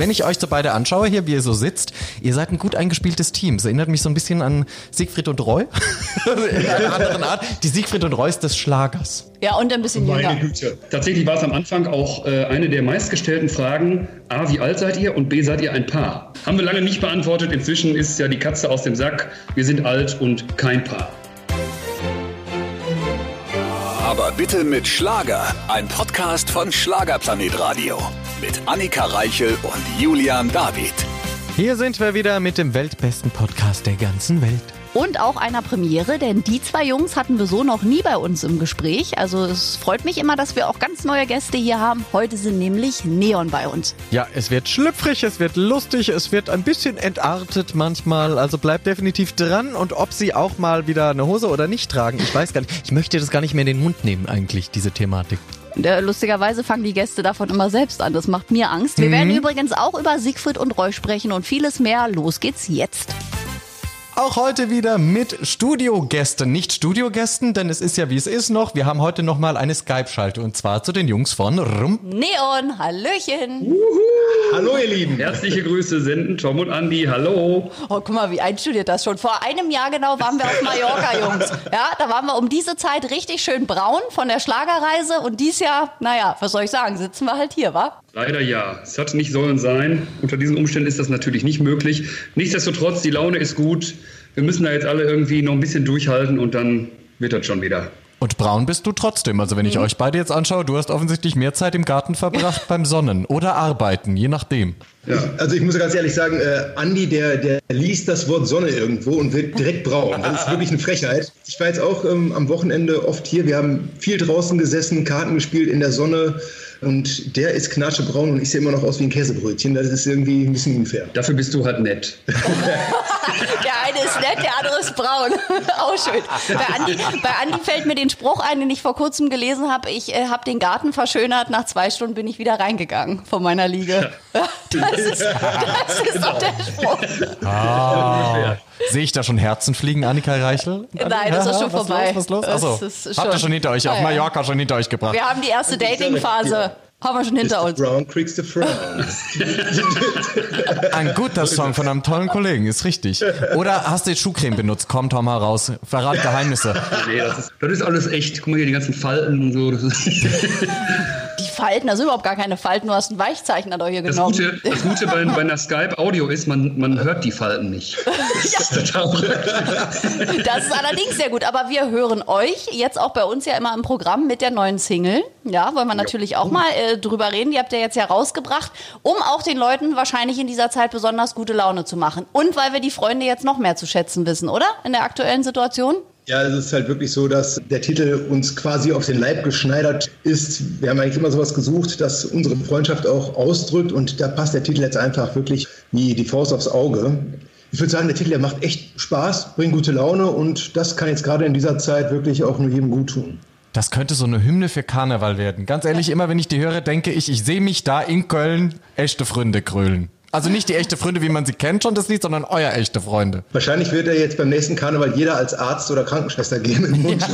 Wenn ich euch so beide anschaue, hier wie ihr so sitzt, ihr seid ein gut eingespieltes Team. Es erinnert mich so ein bisschen an Siegfried und Roy. In einer anderen Art. Die Siegfried und Roys des Schlagers. Ja, und ein bisschen Meine jünger. Güte. Tatsächlich war es am Anfang auch äh, eine der meistgestellten Fragen. A, wie alt seid ihr? Und B, seid ihr ein Paar? Haben wir lange nicht beantwortet. Inzwischen ist ja die Katze aus dem Sack. Wir sind alt und kein Paar. Aber bitte mit Schlager. Ein Podcast von Schlagerplanet Radio. Mit Annika Reichel und Julian David. Hier sind wir wieder mit dem weltbesten Podcast der ganzen Welt. Und auch einer Premiere, denn die zwei Jungs hatten wir so noch nie bei uns im Gespräch. Also es freut mich immer, dass wir auch ganz neue Gäste hier haben. Heute sind nämlich Neon bei uns. Ja, es wird schlüpfrig, es wird lustig, es wird ein bisschen entartet manchmal. Also bleibt definitiv dran. Und ob sie auch mal wieder eine Hose oder nicht tragen, ich weiß gar nicht. Ich möchte das gar nicht mehr in den Mund nehmen, eigentlich, diese Thematik. Lustigerweise fangen die Gäste davon immer selbst an. Das macht mir Angst. Wir werden übrigens auch über Siegfried und Roy sprechen und vieles mehr. Los geht's jetzt. Auch heute wieder mit Studiogästen. Nicht Studiogästen, denn es ist ja wie es ist noch. Wir haben heute nochmal eine Skype-Schalte und zwar zu den Jungs von Rum. Neon, Hallöchen. Hallo ihr Lieben. Herzliche Grüße senden Tom und Andi. Hallo. Oh, guck mal, wie einstudiert das schon. Vor einem Jahr genau waren wir auf Mallorca, Jungs. Ja, da waren wir um diese Zeit richtig schön braun von der Schlagerreise und dies Jahr, naja, was soll ich sagen, sitzen wir halt hier, wa? Leider ja. Es hat nicht sollen sein. Unter diesen Umständen ist das natürlich nicht möglich. Nichtsdestotrotz, die Laune ist gut. Wir müssen da jetzt alle irgendwie noch ein bisschen durchhalten und dann wird das schon wieder. Und braun bist du trotzdem. Also wenn ich euch beide jetzt anschaue, du hast offensichtlich mehr Zeit im Garten verbracht beim Sonnen oder Arbeiten, je nachdem. Also ich muss ganz ehrlich sagen, äh, Andi, der, der liest das Wort Sonne irgendwo und wird direkt braun. Das ist wirklich eine Frechheit. Ich war jetzt auch ähm, am Wochenende oft hier. Wir haben viel draußen gesessen, Karten gespielt in der Sonne. Und der ist knatschebraun und ich sehe immer noch aus wie ein Käsebrötchen. Das ist irgendwie ein bisschen unfair. Dafür bist du halt nett. Eine ist nett, der andere ist braun. Auch schön. Bei Andi, bei Andi fällt mir den Spruch ein, den ich vor kurzem gelesen habe. Ich äh, habe den Garten verschönert. Nach zwei Stunden bin ich wieder reingegangen von meiner Liege. Das ist, das ist doch der Spruch. Sehe ich da schon Herzen fliegen, Annika Reichel? Nein, das ist schon was vorbei. Los, was los? Das Achso, ist habt ihr schon- hinter euch, auf ja. Mallorca schon hinter euch gebracht. Wir haben die erste Dating-Phase. Haben wir schon hinter uns. Brown creaks the frown. Ein guter Song von einem tollen Kollegen, ist richtig. Oder hast du jetzt Schuhcreme benutzt? Komm, Tom, mal raus. Verrat Geheimnisse. Nee, das ist, das ist alles echt. Guck mal hier, die ganzen Falten und so. Die Falten, sind überhaupt gar keine Falten. Du hast ein Weichzeichner da hier das genommen. Gute, das Gute bei, bei einer Skype-Audio ist, man, man hört die Falten nicht. Das ist. Das ist allerdings sehr gut. Aber wir hören euch jetzt auch bei uns ja immer im Programm mit der neuen Single. Ja, wollen wir natürlich auch mal äh, drüber reden. Die habt ihr jetzt ja rausgebracht, um auch den Leuten wahrscheinlich in dieser Zeit besonders gute Laune zu machen. Und weil wir die Freunde jetzt noch mehr zu schätzen wissen, oder? In der aktuellen Situation? Ja, es ist halt wirklich so, dass der Titel uns quasi auf den Leib geschneidert ist. Wir haben eigentlich immer sowas gesucht, das unsere Freundschaft auch ausdrückt und da passt der Titel jetzt einfach wirklich wie die Faust aufs Auge. Ich würde sagen, der Titel, der macht echt Spaß, bringt gute Laune und das kann jetzt gerade in dieser Zeit wirklich auch nur jedem gut tun. Das könnte so eine Hymne für Karneval werden. Ganz ehrlich, immer wenn ich die höre, denke ich, ich sehe mich da in Köln echte Freunde krölen. Also nicht die echte Freunde, wie man sie kennt schon, das Lied, sondern euer echte Freunde. Wahrscheinlich wird er jetzt beim nächsten Karneval jeder als Arzt oder Krankenschwester gehen im Mund.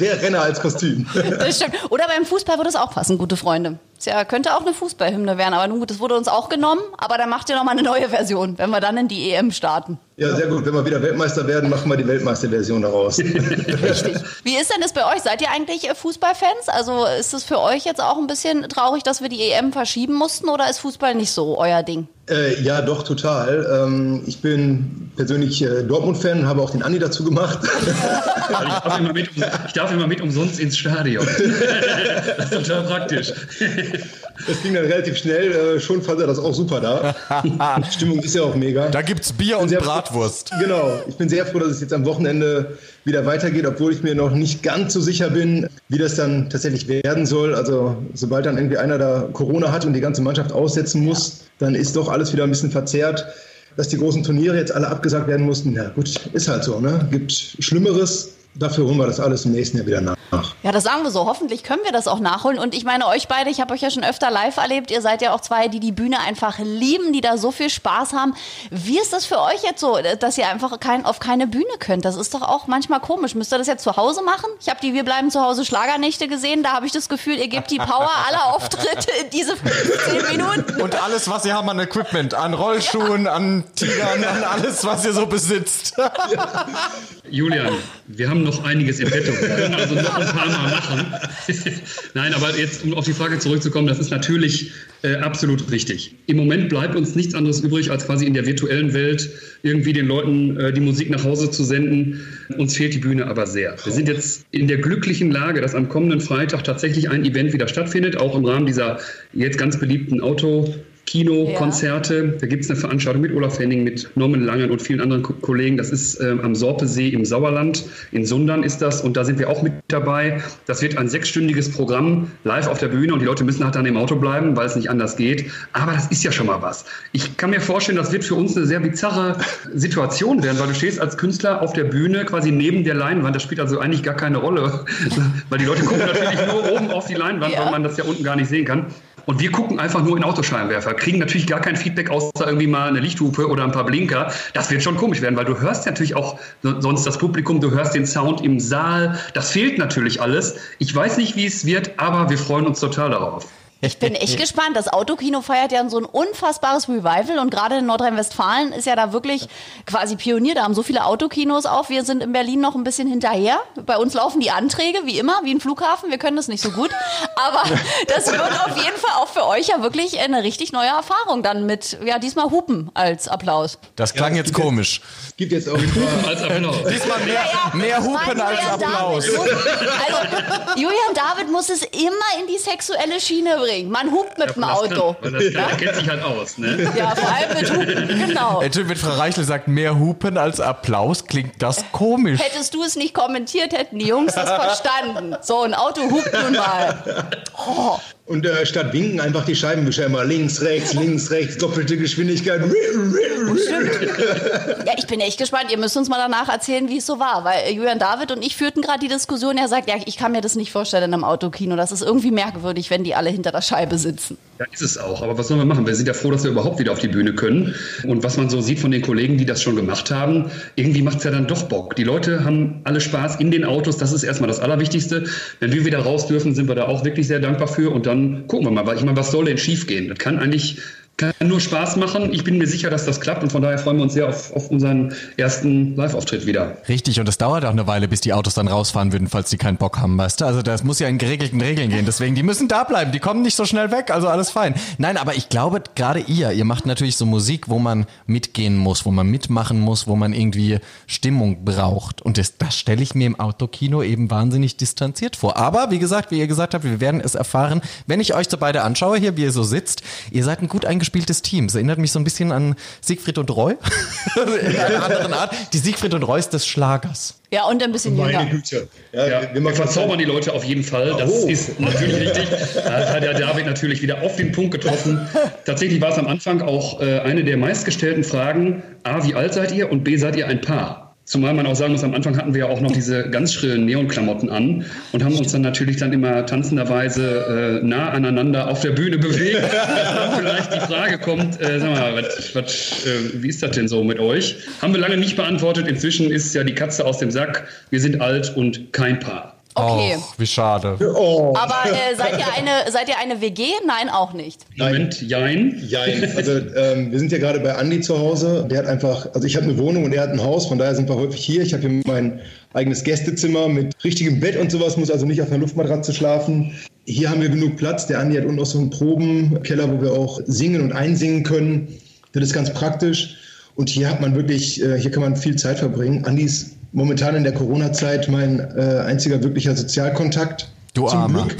der Renner als Kostüm. Das stimmt. Oder beim Fußball würde es auch passen, gute Freunde. Tja, könnte auch eine Fußballhymne werden, aber nun gut, das wurde uns auch genommen. Aber dann macht ihr nochmal eine neue Version, wenn wir dann in die EM starten. Ja, sehr gut. Wenn wir wieder Weltmeister werden, machen wir die Weltmeisterversion daraus. Richtig. Wie ist denn das bei euch? Seid ihr eigentlich äh, Fußballfans? Also ist es für euch jetzt auch ein bisschen traurig, dass wir die EM verschieben mussten oder ist Fußball nicht so euer Ding? Äh, ja, doch, total. Ähm, ich bin persönlich äh, Dortmund-Fan, habe auch den Andi dazu gemacht. Weil Ich darf, immer mit, ich darf immer mit umsonst ins Stadion. Das ist total praktisch. Das ging dann relativ schnell. Äh, schon fand er das auch super da. Die Stimmung ist ja auch mega. Da gibt's Bier und Sehr- Bratwurst. Genau. Ich bin sehr froh, dass es jetzt am Wochenende wieder weitergeht, obwohl ich mir noch nicht ganz so sicher bin, wie das dann tatsächlich werden soll. Also sobald dann irgendwie einer da Corona hat und die ganze Mannschaft aussetzen muss, dann ist doch alles wieder ein bisschen verzerrt. Dass die großen Turniere jetzt alle abgesagt werden mussten, ja gut, ist halt so. Ne? Gibt Schlimmeres. Dafür holen wir das alles im nächsten Jahr wieder nach. Ja, das sagen wir so. Hoffentlich können wir das auch nachholen. Und ich meine, euch beide, ich habe euch ja schon öfter live erlebt. Ihr seid ja auch zwei, die die Bühne einfach lieben, die da so viel Spaß haben. Wie ist das für euch jetzt so, dass ihr einfach kein, auf keine Bühne könnt? Das ist doch auch manchmal komisch. Müsst ihr das jetzt zu Hause machen? Ich habe die Wir bleiben zu Hause Schlagernächte gesehen. Da habe ich das Gefühl, ihr gebt die Power aller Auftritte in diese 15 Minuten. Und alles, was ihr habt an Equipment, an Rollschuhen, ja. an Tigern, an alles, was ihr so besitzt. Julian, wir haben noch einiges im Petto. Wir können also noch ein paar Mal machen. Nein, aber jetzt, um auf die Frage zurückzukommen, das ist natürlich äh, absolut richtig. Im Moment bleibt uns nichts anderes übrig, als quasi in der virtuellen Welt irgendwie den Leuten äh, die Musik nach Hause zu senden. Uns fehlt die Bühne aber sehr. Wir sind jetzt in der glücklichen Lage, dass am kommenden Freitag tatsächlich ein Event wieder stattfindet, auch im Rahmen dieser jetzt ganz beliebten Auto- Kinokonzerte. Ja. Da gibt es eine Veranstaltung mit Olaf Henning, mit Norman Langen und vielen anderen Ko Kollegen. Das ist ähm, am Sorpesee im Sauerland. In Sundern ist das und da sind wir auch mit dabei. Das wird ein sechsstündiges Programm live auf der Bühne und die Leute müssen halt dann im Auto bleiben, weil es nicht anders geht. Aber das ist ja schon mal was. Ich kann mir vorstellen, das wird für uns eine sehr bizarre Situation werden, weil du stehst als Künstler auf der Bühne quasi neben der Leinwand. Das spielt also eigentlich gar keine Rolle, weil die Leute gucken natürlich nur oben auf die Leinwand, ja. weil man das ja unten gar nicht sehen kann. Und wir gucken einfach nur in Autoscheinwerfer, kriegen natürlich gar kein Feedback, außer irgendwie mal eine Lichthupe oder ein paar Blinker. Das wird schon komisch werden, weil du hörst natürlich auch sonst das Publikum, du hörst den Sound im Saal. Das fehlt natürlich alles. Ich weiß nicht, wie es wird, aber wir freuen uns total darauf. Ich bin echt gespannt. Das Autokino feiert ja so ein unfassbares Revival und gerade in Nordrhein-Westfalen ist ja da wirklich quasi Pionier. Da haben so viele Autokinos auf. Wir sind in Berlin noch ein bisschen hinterher. Bei uns laufen die Anträge, wie immer, wie ein Flughafen. Wir können das nicht so gut. Aber das wird auf jeden Fall auch für euch ja wirklich eine richtig neue Erfahrung dann mit, ja, diesmal Hupen als Applaus. Das klang ja, jetzt komisch. Es gibt jetzt auch als Applaus. Diesmal mehr, ja, ja. mehr Hupen als Applaus. Also, Julian David muss es immer in die sexuelle Schiene bringen. Thüringen. Man hupt mit ja, dem Auto. Kann, das kennt sich halt aus, ne? Ja, vor allem mit Hupen, genau. Wenn Frau Reichel sagt, mehr Hupen als Applaus, klingt das komisch. Hättest du es nicht kommentiert, hätten die Jungs das verstanden. So, ein Auto hupt nun mal. Oh. Und äh, statt winken einfach die Scheibenwischer immer links, rechts, links, rechts, doppelte Geschwindigkeit. ja, ich bin echt gespannt. Ihr müsst uns mal danach erzählen, wie es so war. Weil äh, Julian David und ich führten gerade die Diskussion. Er sagt, ja, ich kann mir das nicht vorstellen in einem Autokino. Das ist irgendwie merkwürdig, wenn die alle hinter der Scheibe sitzen. Ja, ist es auch. Aber was sollen wir machen? Wir sind ja froh, dass wir überhaupt wieder auf die Bühne können. Und was man so sieht von den Kollegen, die das schon gemacht haben, irgendwie macht es ja dann doch Bock. Die Leute haben alle Spaß in den Autos. Das ist erstmal das Allerwichtigste. Wenn wir wieder raus dürfen, sind wir da auch wirklich sehr dankbar für. Und dann gucken wir mal. Ich meine, was soll denn schiefgehen? Das kann eigentlich kann nur Spaß machen. Ich bin mir sicher, dass das klappt und von daher freuen wir uns sehr auf, auf unseren ersten Live-Auftritt wieder. Richtig, und es dauert auch eine Weile, bis die Autos dann rausfahren würden, falls die keinen Bock haben, weißt du? Also das muss ja in geregelten Regeln gehen. Deswegen, die müssen da bleiben, die kommen nicht so schnell weg, also alles fein. Nein, aber ich glaube, gerade ihr, ihr macht natürlich so Musik, wo man mitgehen muss, wo man mitmachen muss, wo man irgendwie Stimmung braucht. Und das, das stelle ich mir im Autokino eben wahnsinnig distanziert vor. Aber wie gesagt, wie ihr gesagt habt, wir werden es erfahren, wenn ich euch so beide anschaue, hier, wie ihr so sitzt. Ihr seid ein gut eingespieltes eingespieltes Team. Es erinnert mich so ein bisschen an Siegfried und Roy. In einer anderen Art. Die Siegfried und Roys des Schlagers. Ja, und ein bisschen Meine jünger. Güte. Ja, ja, wir, wir verzaubern die Leute auf jeden Fall. Das oh. ist natürlich richtig. Da hat der David natürlich wieder auf den Punkt getroffen. Tatsächlich war es am Anfang auch äh, eine der meistgestellten Fragen. A, wie alt seid ihr? Und B, seid ihr ein Paar? Zumal man auch sagen muss, am Anfang hatten wir ja auch noch diese ganz schrillen Neonklamotten an und haben uns dann natürlich dann immer tanzenderweise äh, nah aneinander auf der Bühne bewegt. vielleicht die Frage kommt, äh, sag mal, wat, wat, äh, wie ist das denn so mit euch? Haben wir lange nicht beantwortet. Inzwischen ist ja die Katze aus dem Sack. Wir sind alt und kein Paar. Okay. Oh, wie schade. Oh. Aber äh, seid, ihr eine, seid ihr eine WG? Nein, auch nicht. Moment, jein. Jein. Also ähm, wir sind ja gerade bei Andi zu Hause. Der hat einfach, also ich habe eine Wohnung und er hat ein Haus, von daher sind wir häufig hier. Ich habe hier mein eigenes Gästezimmer mit richtigem Bett und sowas, muss also nicht auf einer Luftmatratze schlafen. Hier haben wir genug Platz. Der Andi hat unten auch so einen Probenkeller, wo wir auch singen und einsingen können. Das ist ganz praktisch. Und hier hat man wirklich, äh, hier kann man viel Zeit verbringen. Andi momentan in der Corona-Zeit mein äh, einziger wirklicher Sozialkontakt. Du Zum Armer.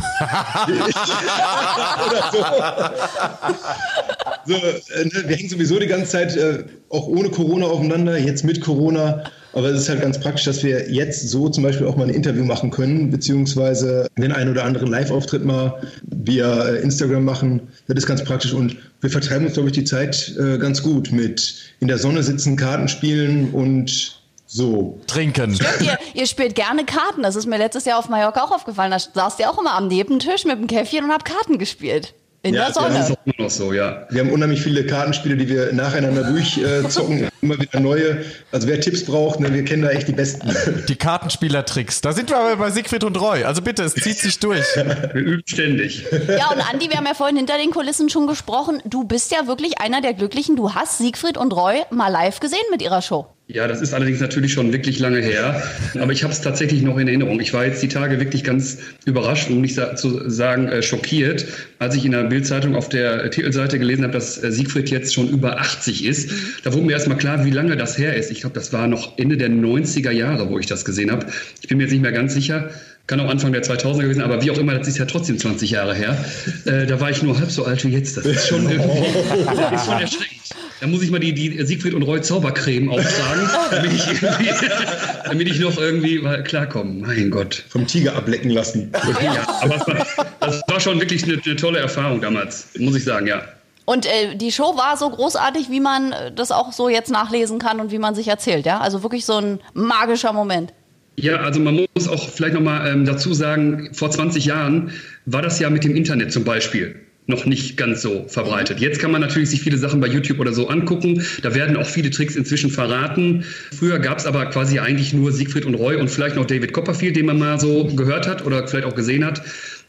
So. so äh, ne, wir hängen sowieso die ganze Zeit äh, auch ohne Corona aufeinander, jetzt mit Corona. Aber es ist halt ganz praktisch, dass wir jetzt so zum Beispiel auch mal ein Interview machen können, beziehungsweise den einen oder anderen Live-Auftritt mal via äh, Instagram machen. Das ist ganz praktisch und wir vertreiben uns, glaube ich, die Zeit äh, ganz gut mit in der Sonne sitzen, Karten spielen und So. Trinken. ihr, ihr spielt gerne Karten. Das ist mir letztes Jahr auf Mallorca auch aufgefallen. Da saßt ihr auch immer am Nebentisch mit dem Käffchen und habt Karten gespielt. In Ja, der Sonne. Das ist auch immer noch so, ja. Wir haben unheimlich viele Kartenspiele, die wir nacheinander durchzocken. immer wieder neue. Also wer Tipps braucht, ne, wir kennen da echt die besten. Die Kartenspielertricks. Da sind wir aber bei Siegfried und Roy. Also bitte, es zieht sich durch. Wir üben ständig. Ja, und Andi, wir haben ja vorhin hinter den Kulissen schon gesprochen. Du bist ja wirklich einer der Glücklichen. Du hast Siegfried und Roy mal live gesehen mit ihrer Show. Ja, das ist allerdings natürlich schon wirklich lange her. Aber ich habe es tatsächlich noch in Erinnerung. Ich war jetzt die Tage wirklich ganz überrascht, um nicht zu sagen äh, schockiert, als ich in der Bildzeitung auf der Titelseite gelesen habe, dass äh, Siegfried jetzt schon über 80 ist. Da wurde mir erstmal klar, wie lange das her ist. Ich glaube, das war noch Ende der 90er Jahre, wo ich das gesehen habe. Ich bin mir jetzt nicht mehr ganz sicher. Kann auch Anfang der 2000er gewesen, aber wie auch immer, das ist ja trotzdem 20 Jahre her. Äh, da war ich nur halb so alt wie jetzt. Das ist schon irgendwie, das ist schon erschreckend. Da muss ich mal die, die Siegfried und Roy Zaubercreme auftragen, damit ich, damit ich noch irgendwie mal klarkomme. Mein Gott. Vom Tiger ablecken lassen. Ja, aber es war, das war schon wirklich eine, eine tolle Erfahrung damals, muss ich sagen, ja. Und äh, die Show war so großartig, wie man äh, das auch so jetzt nachlesen kann und wie man sich erzählt, ja? Also wirklich so ein magischer Moment. Ja, also man muss auch vielleicht nochmal ähm, dazu sagen, vor 20 Jahren war das ja mit dem Internet zum Beispiel noch nicht ganz so verbreitet. Jetzt kann man natürlich sich viele Sachen bei YouTube oder so angucken. Da werden auch viele Tricks inzwischen verraten. Früher gab es aber quasi eigentlich nur Siegfried und Roy und vielleicht noch David Copperfield, den man mal so gehört hat oder vielleicht auch gesehen hat.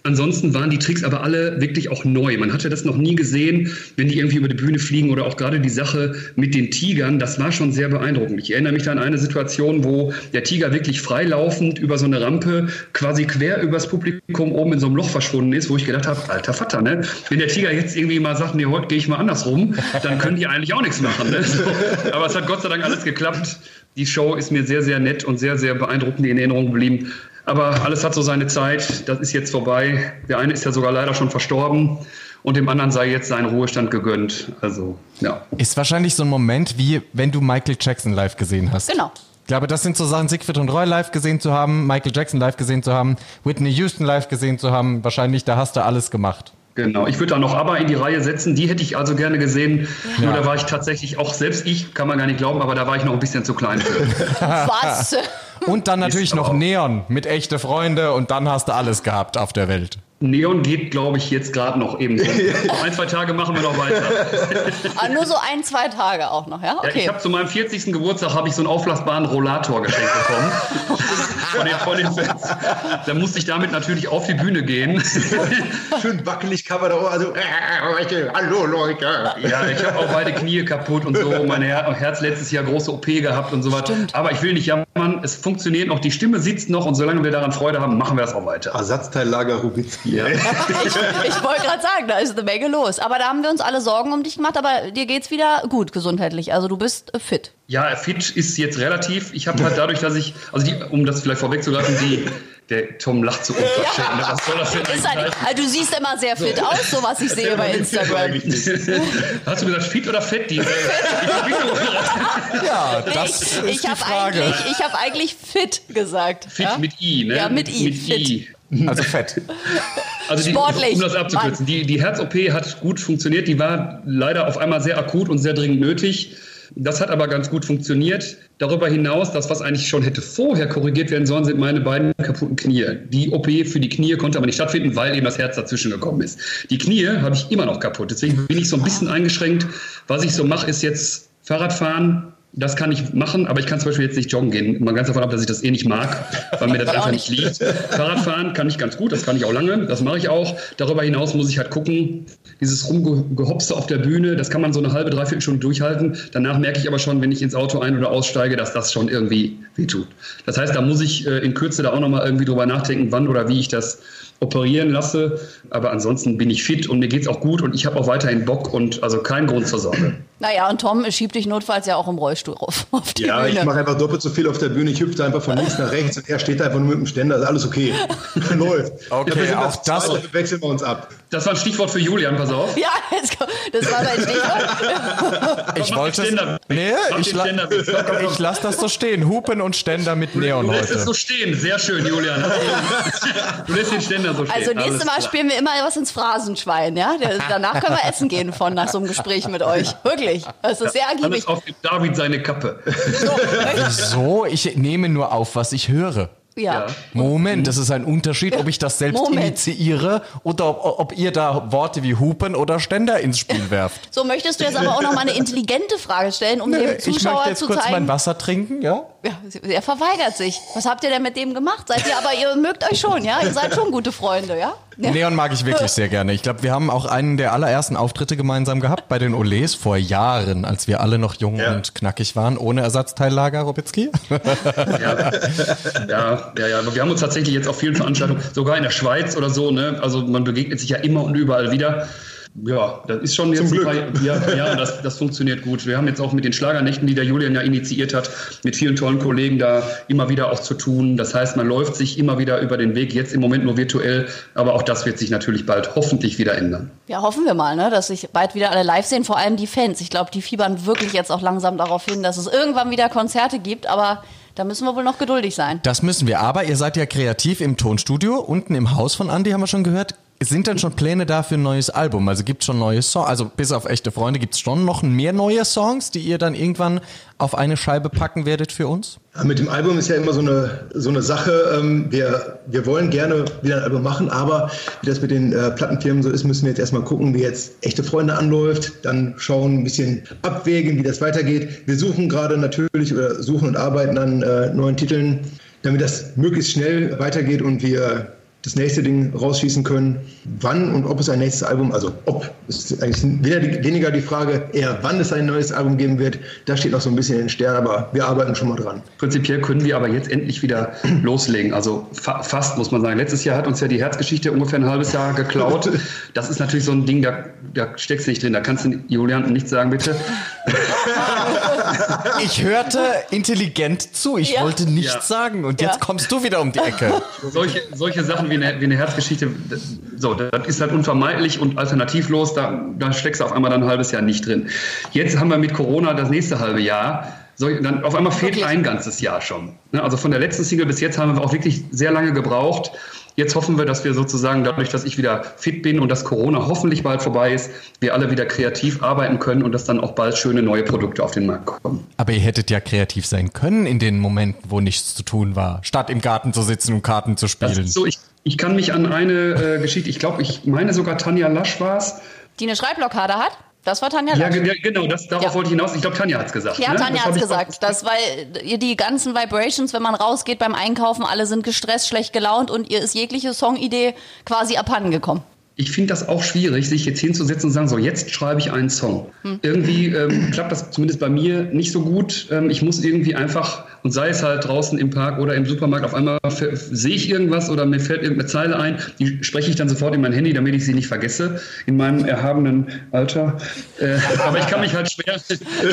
Ansonsten waren die Tricks aber alle wirklich auch neu. Man hatte das noch nie gesehen, wenn die irgendwie über die Bühne fliegen oder auch gerade die Sache mit den Tigern. Das war schon sehr beeindruckend. Ich erinnere mich da an eine Situation, wo der Tiger wirklich freilaufend über so eine Rampe quasi quer übers Publikum oben in so einem Loch verschwunden ist, wo ich gedacht habe, alter Vater, ne? Wenn der Tiger jetzt irgendwie mal sagt, nee, heute gehe ich mal andersrum, dann können die eigentlich auch nichts machen. Ne? So. Aber es hat Gott sei Dank alles geklappt. Die Show ist mir sehr, sehr nett und sehr, sehr beeindruckend in Erinnerung geblieben. Aber alles hat so seine Zeit. Das ist jetzt vorbei. Der eine ist ja sogar leider schon verstorben und dem anderen sei jetzt sein Ruhestand gegönnt. Also, ja. Ist wahrscheinlich so ein Moment, wie wenn du Michael Jackson live gesehen hast. Genau. Ich glaube, das sind so Sachen, Siegfried und Roy live gesehen zu haben, Michael Jackson live gesehen zu haben, Whitney Houston live gesehen zu haben. Wahrscheinlich, da hast du alles gemacht. Genau, ich würde da noch aber in die Reihe setzen. Die hätte ich also gerne gesehen. Nur da war ich tatsächlich, auch selbst ich, kann man gar nicht glauben, aber da war ich noch ein bisschen zu klein für. Was? Und dann natürlich noch Neon mit echte Freunde und dann hast du alles gehabt auf der Welt. Neon geht, glaube ich, jetzt gerade noch eben. ein, zwei Tage machen wir noch weiter. Ah, nur so ein, zwei Tage auch noch, ja? Ja, ich Okay. habe zu meinem 40. Geburtstag habe ich so einen auflassbaren Rollator geschenkt bekommen von den, von den Fans. Da musste ich damit natürlich auf die Bühne gehen. Schön wackelig Cover da oben. Also, hallo Leute. Ja, ich habe auch beide Knie kaputt und so. Mein Her Herz letztes Jahr große OP gehabt und so weiter. Aber ich will nicht jammern. Es funktioniert noch. Die Stimme sitzt noch und solange wir daran Freude haben, machen wir das auch weiter. Ersatzteillager Rubitzki. Ja. Ich, ich wollte gerade sagen, da ist eine Menge los. Aber da haben wir uns alle Sorgen um dich gemacht, aber dir geht's wieder gut gesundheitlich. Also du bist äh, fit. Ja, fit ist jetzt relativ. Ich habe halt dadurch, dass ich, also die, um das vielleicht vorwegzugreifen, die, der Tom lacht so unverschämt. ne? Was soll das denn Ist eigentlich halt, heißen? also du siehst immer sehr fit aus, so was ich sehe bei Instagram. Hast du gesagt fit oder fett? Die, Ja, Nee, das ich ist ich die habe Frage. eigentlich, ich hab eigentlich fit gesagt. fit ja? mit I, ne? Ja, mit I, Mit fit. I. Also fett. Also die, Sportlich, um das abzukürzen, die, die Herz-OP hat gut funktioniert. Die war leider auf einmal sehr akut und sehr dringend nötig. Das hat aber ganz gut funktioniert. Darüber hinaus, das, was eigentlich schon hätte vorher korrigiert werden sollen, sind meine beiden kaputten Knie. Die OP für die Knie konnte aber nicht stattfinden, weil eben das Herz dazwischen gekommen ist. Die Knie habe ich immer noch kaputt. Deswegen bin ich so ein bisschen eingeschränkt. Was ich so mache, ist jetzt Fahrradfahren. Das kann ich machen, aber ich kann zum Beispiel jetzt nicht joggen gehen. Mal ganz davon ab, dass ich das eh nicht mag, weil mir das einfach nicht liegt. Fahrradfahren kann ich ganz gut, das kann ich auch lange, das mache ich auch. Darüber hinaus muss ich halt gucken, dieses Rumgehopse auf der Bühne, das kann man so eine halbe, dreiviertel Stunde durchhalten. Danach merke ich aber schon, wenn ich ins Auto ein- oder aussteige, dass das schon irgendwie wehtut. Das heißt, da muss ich äh, in Kürze da auch nochmal irgendwie drüber nachdenken, wann oder wie ich das operieren lasse. Aber ansonsten bin ich fit und mir geht's auch gut und ich habe auch weiterhin Bock und also kein Grund zur Sorge. Naja, und Tom schiebt dich notfalls ja auch im Rollstuhl auf, auf die Ja, ich Bühne. mache einfach doppelt so viel auf der Bühne. Ich hüpfe einfach von links nach rechts und er steht einfach nur mit dem Ständer. Ist alles okay. Läuft. Okay, sind auch das- Zweite, wechseln wir uns ab. Das war ein Stichwort für Julian, pass auf. Ja, jetzt das war sein Stichwort. Ich Mach wollte den es. Ständer. Nee, ich, la ich lasse das so stehen. Hupen und Ständer mit Neon Du lässt es heute. so stehen. Sehr schön, Julian. Du lässt den Ständer er so steht. Also nächstes Mal klar. spielen wir immer was ins Phrasenschwein, ja? Danach können wir essen gehen von nach so einem Gespräch mit euch. Wirklich. Das ist sehr ergiebig. Alles auf David seine Kappe. So, ich nehme nur auf, was ich höre. ja. Moment, das ist ein Unterschied, ob ich das selbst Moment. initiiere oder ob, ob ihr da Worte wie Hupen oder Ständer ins Spiel werft. so möchtest du jetzt aber auch noch mal eine intelligente Frage stellen, um dem ich möchte Zuschauer jetzt zu kurz mein zeigen. Wasser trinken, ja? Ja, er verweigert sich. Was habt ihr denn mit dem gemacht? Seid ihr aber, ihr mögt euch schon, ja? Ihr seid schon gute Freunde, ja? ja. Leon mag ich wirklich sehr gerne. Ich glaube, wir haben auch einen der allerersten Auftritte gemeinsam gehabt bei den Olés vor Jahren, als wir alle noch jung Ja. und knackig waren, ohne Ersatzteillager, Robitzky. Ja, ja, ja, ja. Aber wir haben uns tatsächlich jetzt auf vielen Veranstaltungen, sogar in der Schweiz oder so, ne? Also man begegnet sich ja immer und überall wieder. Ja, das ist schon jetzt Zum ein Glück. paar, ja, ja das, das funktioniert gut. Wir haben jetzt auch mit den Schlagernächten, die der Julian ja initiiert hat, mit vielen tollen Kollegen da immer wieder auch zu tun. Das heißt, man läuft sich immer wieder über den Weg, jetzt im Moment nur virtuell, aber auch das wird sich natürlich bald hoffentlich wieder ändern. Ja, hoffen wir mal, ne, dass sich bald wieder alle live sehen, vor allem die Fans. Ich glaube, die fiebern wirklich jetzt auch langsam darauf hin, dass es irgendwann wieder Konzerte gibt, aber da müssen wir wohl noch geduldig sein. Das müssen wir. Aber ihr seid ja kreativ im Tonstudio. Unten im Haus von Andy haben wir schon gehört. Sind denn schon Pläne da für ein neues Album? Also gibt es schon neue Songs? Also bis auf echte Freunde gibt es schon noch mehr neue Songs, die ihr dann irgendwann auf eine Scheibe packen werdet für uns? Mit dem Album ist ja immer so eine, so eine Sache. ähm, Wir, wir wollen gerne wieder ein Album machen, aber wie das mit den äh, Plattenfirmen so ist, müssen wir jetzt erstmal gucken, wie jetzt echte Freunde anläuft. Dann schauen, ein bisschen abwägen, wie das weitergeht. Wir suchen gerade natürlich oder suchen und arbeiten an äh, neuen Titeln, damit das möglichst schnell weitergeht und wir das nächste Ding rausschießen können. Wann und ob es ein nächstes Album, also ob, ist eigentlich weniger die, Frage, eher wann es ein neues Album geben wird. Da steht noch so ein bisschen in den Sternen, aber wir arbeiten schon mal dran. Prinzipiell können wir aber jetzt endlich wieder loslegen. Also fa fast, muss man sagen. Letztes Jahr hat uns ja die Herzgeschichte ungefähr ein halbes Jahr geklaut. Das ist natürlich so ein Ding, da, da steckst du nicht drin. Da kannst du Julian nicht sagen, bitte. Ich hörte intelligent zu. Ich Ja. wollte nichts Ja. sagen. Und Ja. jetzt kommst du wieder um die Ecke. Solche, solche Sachen wie eine, wie eine Herzgeschichte, so, das ist halt unvermeidlich und alternativlos. Da, da steckst du auf einmal dann ein halbes Jahr nicht drin. Jetzt haben wir mit Corona das nächste halbe Jahr. So, dann auf einmal fehlt Wirklich? ein ganzes Jahr schon. Ne, Also von der letzten Single bis jetzt haben wir auch wirklich sehr lange gebraucht. Jetzt hoffen wir, dass wir sozusagen dadurch, dass ich wieder fit bin und dass Corona hoffentlich bald vorbei ist, wir alle wieder kreativ arbeiten können und dass dann auch bald schöne neue Produkte auf den Markt kommen. Aber ihr hättet ja kreativ sein können in den Momenten, wo nichts zu tun war. Statt im Garten zu sitzen und Karten zu Das spielen. ist so, ich, ich kann mich an eine äh, Geschichte, ich glaube, ich meine sogar Tanja Lasch war es, Die eine Schreibblockade hat? Das war Tanja Ja, Lasch. ja, genau, das, darauf Ja. wollte ich hinaus. Ich glaube, Tanja hat es gesagt. Ja, ne? Tanja hab ich gesagt. Das, weil ihr die ganzen Vibrations, wenn man rausgeht beim Einkaufen, alle sind gestresst, schlecht gelaunt und ihr ist jegliche Songidee quasi abhanden gekommen. Ich finde das auch schwierig, sich jetzt hinzusetzen und sagen, so, jetzt schreibe ich einen Song. Hm. Irgendwie ähm, klappt das zumindest bei mir nicht so gut. Ähm, ich muss irgendwie einfach, und sei es halt draußen im Park oder im Supermarkt, auf einmal sehe ich irgendwas oder mir fällt irgendeine Zeile ein, die spreche ich dann sofort in mein Handy, damit ich sie nicht vergesse, in meinem erhabenen Alter. Äh, aber ich kann mich halt schwer,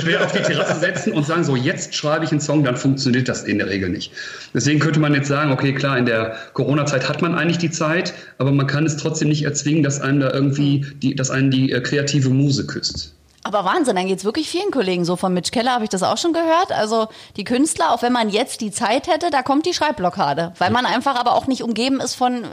schwer auf die Terrasse setzen und sagen, so, jetzt schreibe ich einen Song, dann funktioniert das in der Regel nicht. Deswegen könnte man jetzt sagen, okay, klar, in der Corona-Zeit hat man eigentlich die Zeit, aber man kann es trotzdem nicht erzwingen, dass einem da irgendwie, die, dass einen die äh, kreative Muse küsst. Aber Wahnsinn, dann geht's wirklich vielen Kollegen so. Von Mitch Keller habe ich das auch schon gehört. Also die Künstler, auch wenn man jetzt die Zeit hätte, da kommt die Schreibblockade. Weil man einfach aber auch nicht umgeben ist von,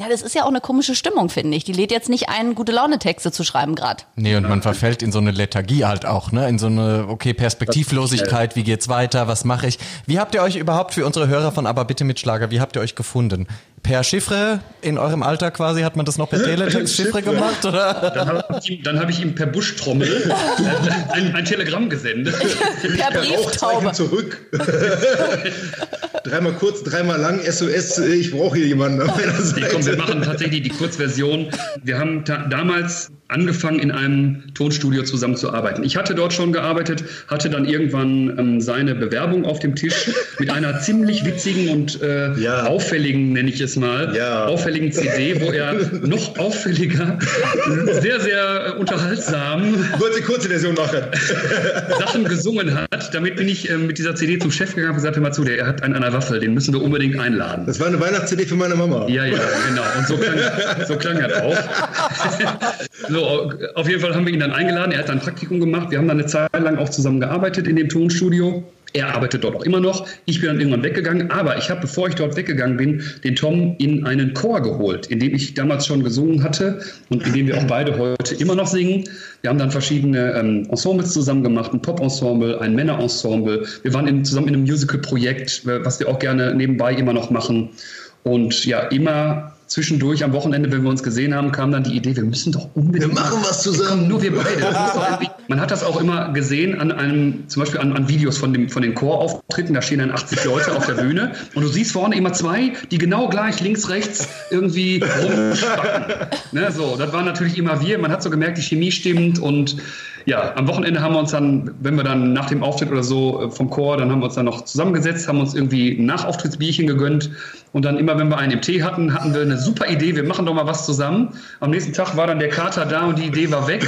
ja, das ist ja auch eine komische Stimmung, finde ich. Die lädt jetzt nicht ein, gute Laune-Texte zu schreiben gerade. Nee, und man verfällt in so eine Lethargie halt auch, ne? In so eine, okay, Perspektivlosigkeit, wie geht's weiter, was mache ich? Wie habt ihr euch überhaupt für unsere Hörer von Aber bitte mit Schlager, wie habt ihr euch gefunden? Per Chiffre in eurem Alter quasi, hat man das noch per Teletext-Chiffre Chiffre. gemacht, oder? Dann habe ich, hab ich ihm per Buschtrommel äh, ein, ein Telegramm gesendet. Per Per Brieftaube. zurück. dreimal kurz, dreimal lang, SOS, ich brauche hier jemanden an meiner Nee, komm, wir Seite. machen tatsächlich die Kurzversion. Wir haben damals angefangen, in einem Tonstudio zusammenzuarbeiten. Ich hatte dort schon gearbeitet, hatte dann irgendwann ähm, seine Bewerbung auf dem Tisch mit einer ziemlich witzigen und äh, Ja. auffälligen, nenne ich es mal, Ja. auffälligen CD, wo er noch auffälliger, sehr, sehr äh, unterhaltsam die kurze Version machen. Sachen gesungen hat. Damit bin ich ähm, mit dieser CD zum Chef gegangen und gesagt, hör mal zu, der hat einen an der Waffel, den müssen wir unbedingt einladen. Das war eine Weihnachts-CD für meine Mama. Ja, ja, genau. Und so klang, so klang das auch. so, auf jeden Fall haben wir ihn dann eingeladen. Er hat dann ein Praktikum gemacht. Wir haben dann eine Zeit lang auch zusammen gearbeitet in dem Tonstudio. Er arbeitet dort auch immer noch. Ich bin dann irgendwann weggegangen. Aber ich habe, bevor ich dort weggegangen bin, den Tom in einen Chor geholt, in dem ich damals schon gesungen hatte und in dem wir auch beide heute immer noch singen. Wir haben dann verschiedene ähm, Ensembles zusammen gemacht, ein Pop-Ensemble, ein Männer-Ensemble. Wir waren in, zusammen in einem Musical-Projekt, was wir auch gerne nebenbei immer noch machen. Und ja, immer zwischendurch am Wochenende, wenn wir uns gesehen haben, kam dann die Idee, wir müssen doch unbedingt. Wir machen was zusammen. Nur wir beide. man hat das auch immer gesehen an einem, zum Beispiel an, an Videos von, dem, von den Chorauftritten. Da stehen dann 80 Leute auf der Bühne und du siehst vorne immer zwei, die genau gleich links, rechts irgendwie rumspacken. Ne, so, das waren natürlich immer wir. Man hat so gemerkt, die Chemie stimmt und ja, am Wochenende haben wir uns dann, wenn wir dann nach dem Auftritt oder so äh, vom Chor, dann haben wir uns dann noch zusammengesetzt, haben uns irgendwie ein Nachauftrittbierchen gegönnt und dann immer, wenn wir einen im Tee hatten, hatten wir eine super Idee, wir machen doch mal was zusammen. Am nächsten Tag war dann der Kater da und die Idee war weg.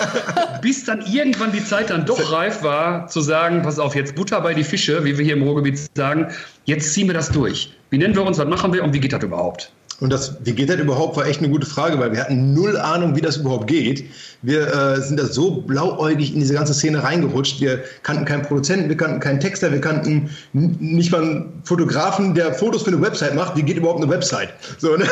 Bis dann irgendwann die Zeit dann doch reif war, zu sagen, pass auf, jetzt Butter bei die Fische, wie wir hier im Ruhrgebiet sagen, jetzt ziehen wir das durch. Wie nennen wir uns, was machen wir und wie geht das überhaupt? Und das, wie geht das überhaupt, war echt eine gute Frage, weil wir hatten null Ahnung, wie das überhaupt geht. Wir äh, sind da so blauäugig in diese ganze Szene reingerutscht. Wir kannten keinen Produzenten, wir kannten keinen Texter, wir kannten nicht mal einen Fotografen, der Fotos für eine Website macht. Wie geht überhaupt eine Website? So, ne?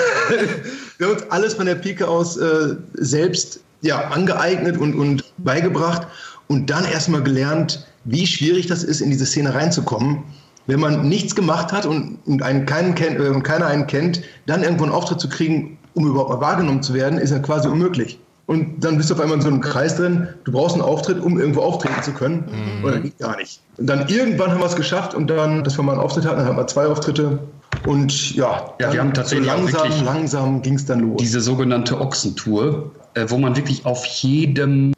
wir haben uns alles von der Pike aus äh, selbst ja, angeeignet und, und beigebracht und dann erstmal gelernt, wie schwierig das ist, in diese Szene reinzukommen wenn man nichts gemacht hat und, und einen keinen kennt, äh, und keiner einen kennt, dann irgendwo einen Auftritt zu kriegen, um überhaupt mal wahrgenommen zu werden, ist ja quasi unmöglich. Und dann bist du auf einmal in so einem Kreis drin, du brauchst einen Auftritt, um irgendwo auftreten zu können. Mhm. Oder geht gar nicht. Und dann irgendwann haben wir es geschafft und dann, dass wir mal einen Auftritt hatten, dann hatten wir zwei Auftritte. Und ja, ja wir haben tatsächlich so langsam, langsam ging es dann los. Diese sogenannte Ochsentour, äh, wo man wirklich auf jedem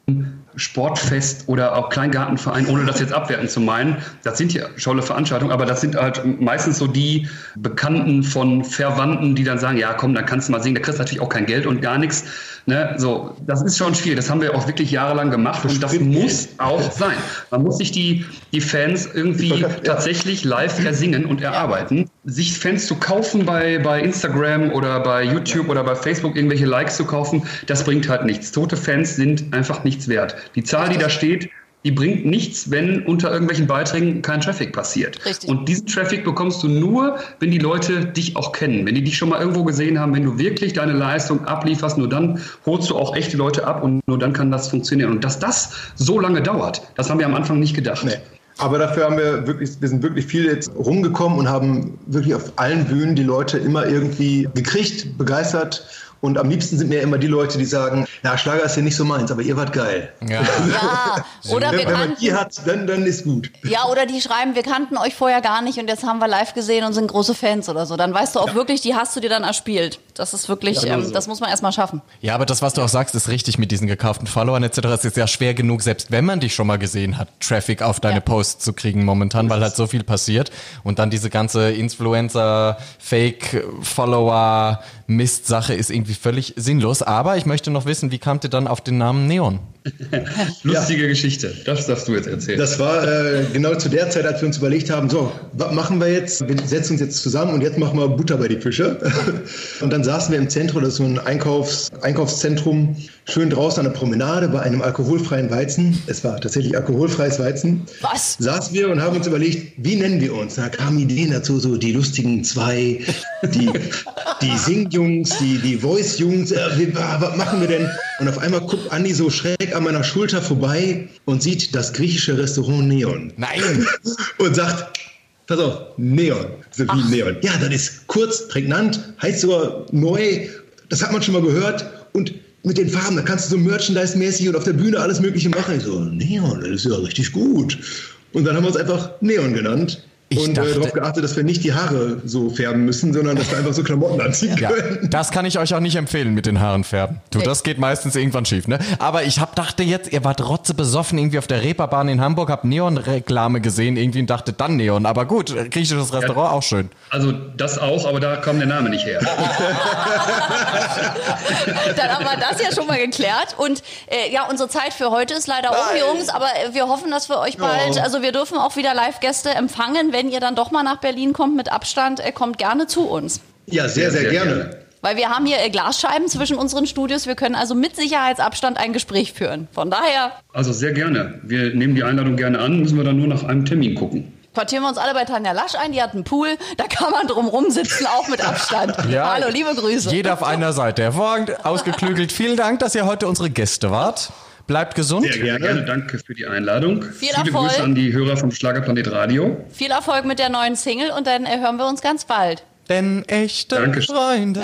Sportfest oder auch Kleingartenverein, ohne das jetzt abwerten zu meinen. Das sind ja tolle Veranstaltungen, aber das sind halt meistens so die Bekannten von Verwandten, die dann sagen, ja komm, dann kannst du mal singen, da kriegst du natürlich auch kein Geld und gar nichts. Ne? So, das ist schon schwierig. Das haben wir auch wirklich jahrelang gemacht und das muss auch sein. Man muss sich die, die Fans irgendwie tatsächlich live ersingen und erarbeiten. Sich Fans zu kaufen bei, bei Instagram oder bei YouTube oder bei Facebook, irgendwelche Likes zu kaufen, das bringt halt nichts. Tote Fans sind einfach nichts wert. Die Zahl, die da steht, die bringt nichts, wenn unter irgendwelchen Beiträgen kein Traffic passiert. Richtig. Und diesen Traffic bekommst du nur, wenn die Leute dich auch kennen, wenn die dich schon mal irgendwo gesehen haben, wenn du wirklich deine Leistung ablieferst, nur dann holst du auch echte Leute ab und nur dann kann das funktionieren. Und dass das so lange dauert, das haben wir am Anfang nicht gedacht. Nee. Aber dafür haben wir wirklich, wir sind wirklich viel jetzt rumgekommen und haben wirklich auf allen Bühnen die Leute immer irgendwie gekriegt, begeistert und am liebsten sind mir immer die Leute, die sagen, ja, Schlager ist ja nicht so meins, aber ihr wart geil. Ja, ja oder wenn, wir wenn man die hat, dann, dann ist gut. Ja, oder die schreiben, wir kannten euch vorher gar nicht und jetzt haben wir live gesehen und sind große Fans oder so. Dann weißt du auch ja. wirklich, die hast du dir dann erspielt. Das ist wirklich, ja, ähm, so. das muss man erstmal schaffen. Ja, aber das, was du auch sagst, ist richtig mit diesen gekauften Followern etc. Es ist ja schwer genug, selbst wenn man dich schon mal gesehen hat, Traffic auf deine Posts zu kriegen momentan, weil halt so viel passiert. Und dann diese ganze Influencer, Fake-Follower, Mist-Sache ist irgendwie völlig sinnlos. Aber ich möchte noch wissen, wie kamt ihr dann auf den Namen Neon? Lustige ja. Geschichte, das darfst du jetzt erzählen. Das war äh, genau zu der Zeit, als wir uns überlegt haben, so, was machen wir jetzt? Wir setzen uns jetzt zusammen und jetzt machen wir Butter bei die Fische. und dann saßen wir im Zentrum, das ist so ein Einkaufs Einkaufszentrum, schön draußen an der Promenade bei einem alkoholfreien Weizen. Es war tatsächlich alkoholfreies Weizen. Was? Saßen wir und haben uns überlegt, wie nennen wir uns? Da kamen Ideen dazu, so die lustigen zwei, die, die Sing-Jungs, die, die Voice-Jungs. Äh, was machen wir denn? Und auf einmal guckt Andi so schräg an meiner Schulter vorbei und sieht das griechische Restaurant Neon. Nein! und sagt, pass auf, Neon. So wie. Neon. Ja, das ist kurz, prägnant, heißt sogar neu. Das hat man schon mal gehört. Und mit den Farben, da kannst du so Merchandise-mäßig und auf der Bühne alles Mögliche machen. Ich so, Neon, das ist ja richtig gut. Und dann haben wir uns einfach Neon genannt. Ich und äh, darauf geachtet, dass wir nicht die Haare so färben müssen, sondern dass wir einfach so Klamotten anziehen können. Ja, das kann ich euch auch nicht empfehlen mit den Haaren färben. Du, das geht meistens irgendwann schief, ne? Aber ich hab dachte jetzt, ihr wart rotze besoffen irgendwie auf der Reeperbahn in Hamburg, habt Neon-Reklame gesehen irgendwie und dachte dann Neon. Aber gut, griechisches Restaurant ja, auch schön. Also das auch, aber da kam der Name nicht her. dann haben wir das ja schon mal geklärt. Und äh, ja, unsere Zeit für heute ist leider um, Jungs, aber wir hoffen, dass wir euch bald, oh. also wir dürfen auch wieder Live-Gäste empfangen, wenn ihr dann doch mal nach Berlin kommt mit Abstand, äh, kommt gerne zu uns. Ja, sehr, sehr, sehr, gerne. gerne. Weil wir haben hier äh, Glasscheiben zwischen unseren Studios. Wir können also mit Sicherheitsabstand ein Gespräch führen. Von daher Also sehr gerne. Wir nehmen die Einladung gerne an, müssen wir dann nur nach einem Termin gucken. quartieren wir uns alle bei Tanja Lasch ein. Die hat einen Pool. Da kann man drum rumsitzen, auch mit Abstand. Ja. Hallo, liebe Grüße. Jeder auf einer Seite. Hervorragend ausgeklügelt. Vielen Dank, dass ihr heute unsere Gäste wart. Bleibt gesund. Sehr gerne. gerne. Danke für die Einladung. Viel Viele Erfolg. Grüße an die Hörer vom Schlagerplanet Radio. Viel Erfolg mit der neuen Single und dann hören wir uns ganz bald. Denn echte Danke. Freunde.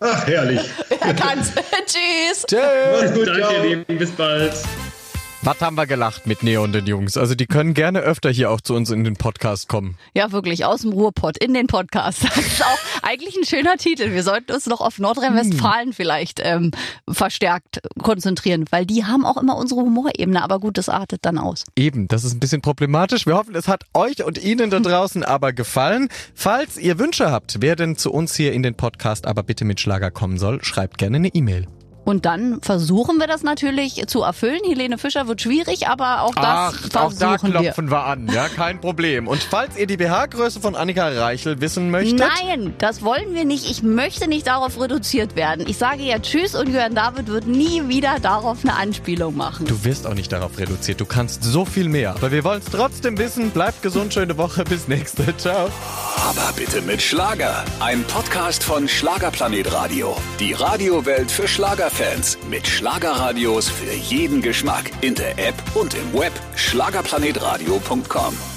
Ach, herrlich. Erkannt. Tschüss. Tschüss. Gut, Danke, ciao. ihr Lieben. Bis bald. Was haben wir gelacht mit Neo und den Jungs? Also die können gerne öfter hier auch zu uns in den Podcast kommen. Ja, wirklich, aus dem Ruhrpott in den Podcast. Das ist auch eigentlich ein schöner Titel. Wir sollten uns noch auf Nordrhein-Westfalen vielleicht ähm, verstärkt konzentrieren, weil die haben auch immer unsere Humorebene. Aber gut, das artet dann aus. Eben, das ist ein bisschen problematisch. Wir hoffen, es hat euch und Ihnen da draußen aber gefallen. Falls ihr Wünsche habt, wer denn zu uns hier in den Podcast aber bitte mit Schlager kommen soll, schreibt gerne eine E-Mail. Und dann versuchen wir das natürlich zu erfüllen. Helene Fischer wird schwierig, aber auch das Ach, auch da versuchen wir. klopfen wir an, ja, kein Problem. Und falls ihr die BH-Größe von Annika Reichel wissen möchtet, Nein, das wollen wir nicht. Ich möchte nicht darauf reduziert werden. Ich sage ja Tschüss und Jörn David wird nie wieder darauf eine Anspielung machen. du wirst auch nicht darauf reduziert. Du kannst so viel mehr. Aber wir wollen es trotzdem wissen. Bleibt gesund, schöne Woche. Bis nächste. Ciao. Aber bitte mit Schlager. Ein Podcast von Schlagerplanet Radio. Die Radiowelt für Schlagerfans. Mit Schlagerradios für jeden Geschmack. In der App und im Web. Schlagerplanetradio.com.